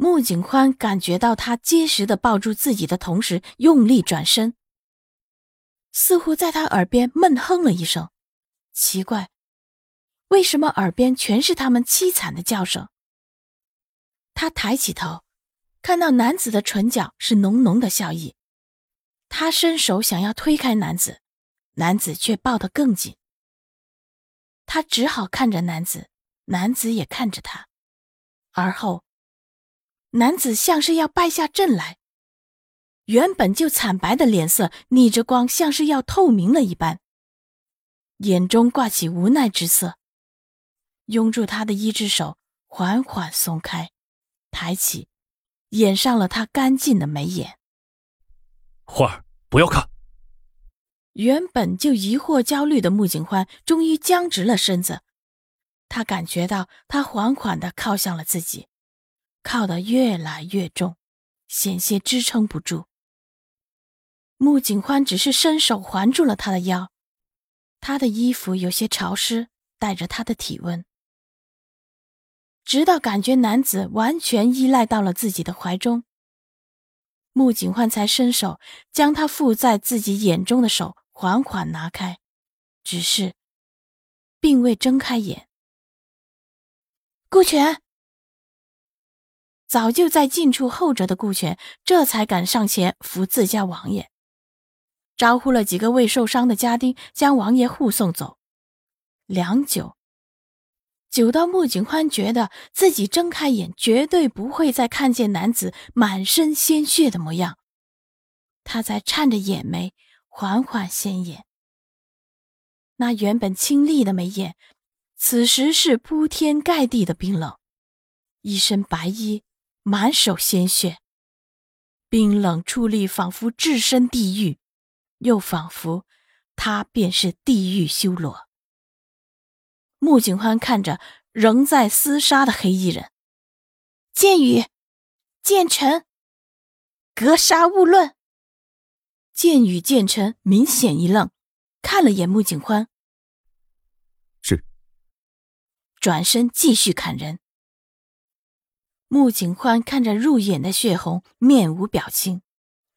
穆景宽感觉到他结实的抱住自己的同时，用力转身，似乎在他耳边闷哼了一声。奇怪，为什么耳边全是他们凄惨的叫声？他抬起头，看到男子的唇角是浓浓的笑意。他伸手想要推开男子，男子却抱得更紧。他只好看着男子，男子也看着他，而后。男子像是要败下阵来，原本就惨白的脸色逆着光，像是要透明了一般，眼中挂起无奈之色。拥住他的一只手缓缓松开，抬起，掩上了他干净的眉眼。花儿，不要看。原本就疑惑焦虑的穆景欢终于僵直了身子，他感觉到他缓缓的靠向了自己。靠得越来越重，险些支撑不住。穆景欢只是伸手环住了他的腰，他的衣服有些潮湿，带着他的体温。直到感觉男子完全依赖到了自己的怀中，穆景欢才伸手将他附在自己眼中的手缓缓拿开，只是并未睁开眼。顾全。早就在近处候着的顾全，这才敢上前扶自家王爷，招呼了几个未受伤的家丁，将王爷护送走。良久，久到穆景欢觉得自己睁开眼，绝对不会再看见男子满身鲜血的模样，他才颤着眼眉，缓缓掀眼。那原本清丽的眉眼，此时是铺天盖地的冰冷，一身白衣。满手鲜血，冰冷矗立，仿佛置身地狱，又仿佛他便是地狱修罗。穆景欢看着仍在厮杀的黑衣人，剑雨、剑尘，格杀勿论。剑雨、剑尘明显一愣，看了眼穆景欢，是，转身继续砍人。穆景欢看着入眼的血红，面无表情，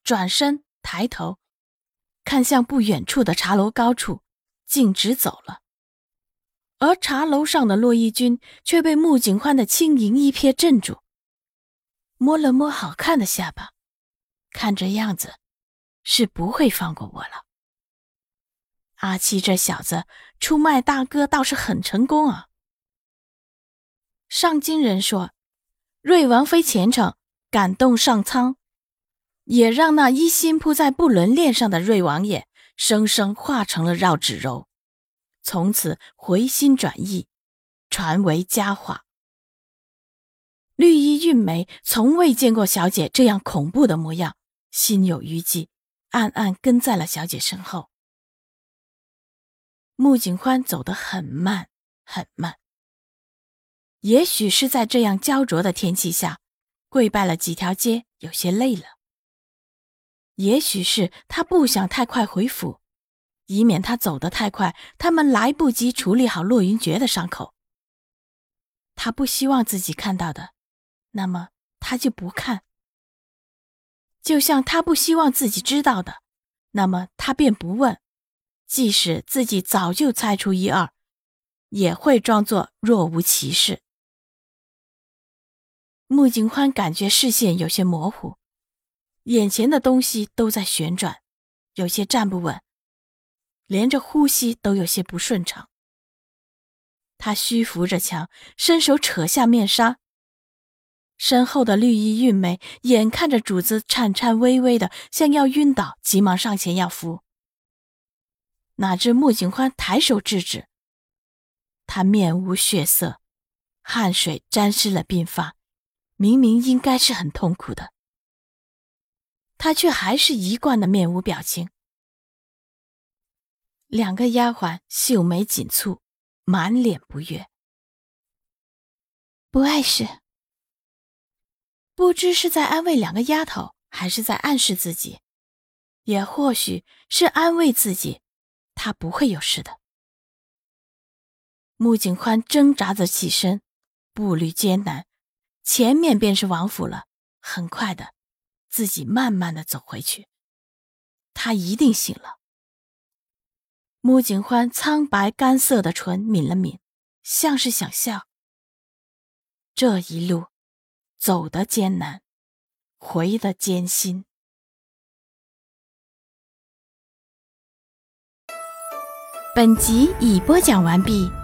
转身抬头，看向不远处的茶楼高处，径直走了。而茶楼上的洛伊君却被穆景欢的轻盈一瞥镇住，摸了摸好看的下巴，看这样子，是不会放过我了。阿七这小子出卖大哥倒是很成功啊。上京人说。瑞王妃虔诚，感动上苍，也让那一心扑在不伦恋上的瑞王爷生生化成了绕指柔，从此回心转意，传为佳话。绿衣韵梅从未见过小姐这样恐怖的模样，心有余悸，暗暗跟在了小姐身后。穆景欢走得很慢，很慢。也许是在这样焦灼的天气下，跪拜了几条街，有些累了。也许是他不想太快回府，以免他走得太快，他们来不及处理好洛云珏的伤口。他不希望自己看到的，那么他就不看；就像他不希望自己知道的，那么他便不问。即使自己早就猜出一二，也会装作若无其事。穆景欢感觉视线有些模糊，眼前的东西都在旋转，有些站不稳，连着呼吸都有些不顺畅。他虚扶着墙，伸手扯下面纱。身后的绿衣韵梅眼看着主子颤颤巍巍的，像要晕倒，急忙上前要扶。哪知穆景欢抬手制止。他面无血色，汗水沾湿了鬓发。明明应该是很痛苦的，他却还是一贯的面无表情。两个丫鬟秀眉紧蹙，满脸不悦。不碍事，不知是在安慰两个丫头，还是在暗示自己，也或许是安慰自己，他不会有事的。穆景宽挣扎着起身，步履艰难，前面便是王府了。很快的，自己慢慢的走回去。他一定醒了。穆景欢苍白干涩的唇抿了抿，像是想笑。这一路走得艰难，回的艰辛。本集已播讲完毕。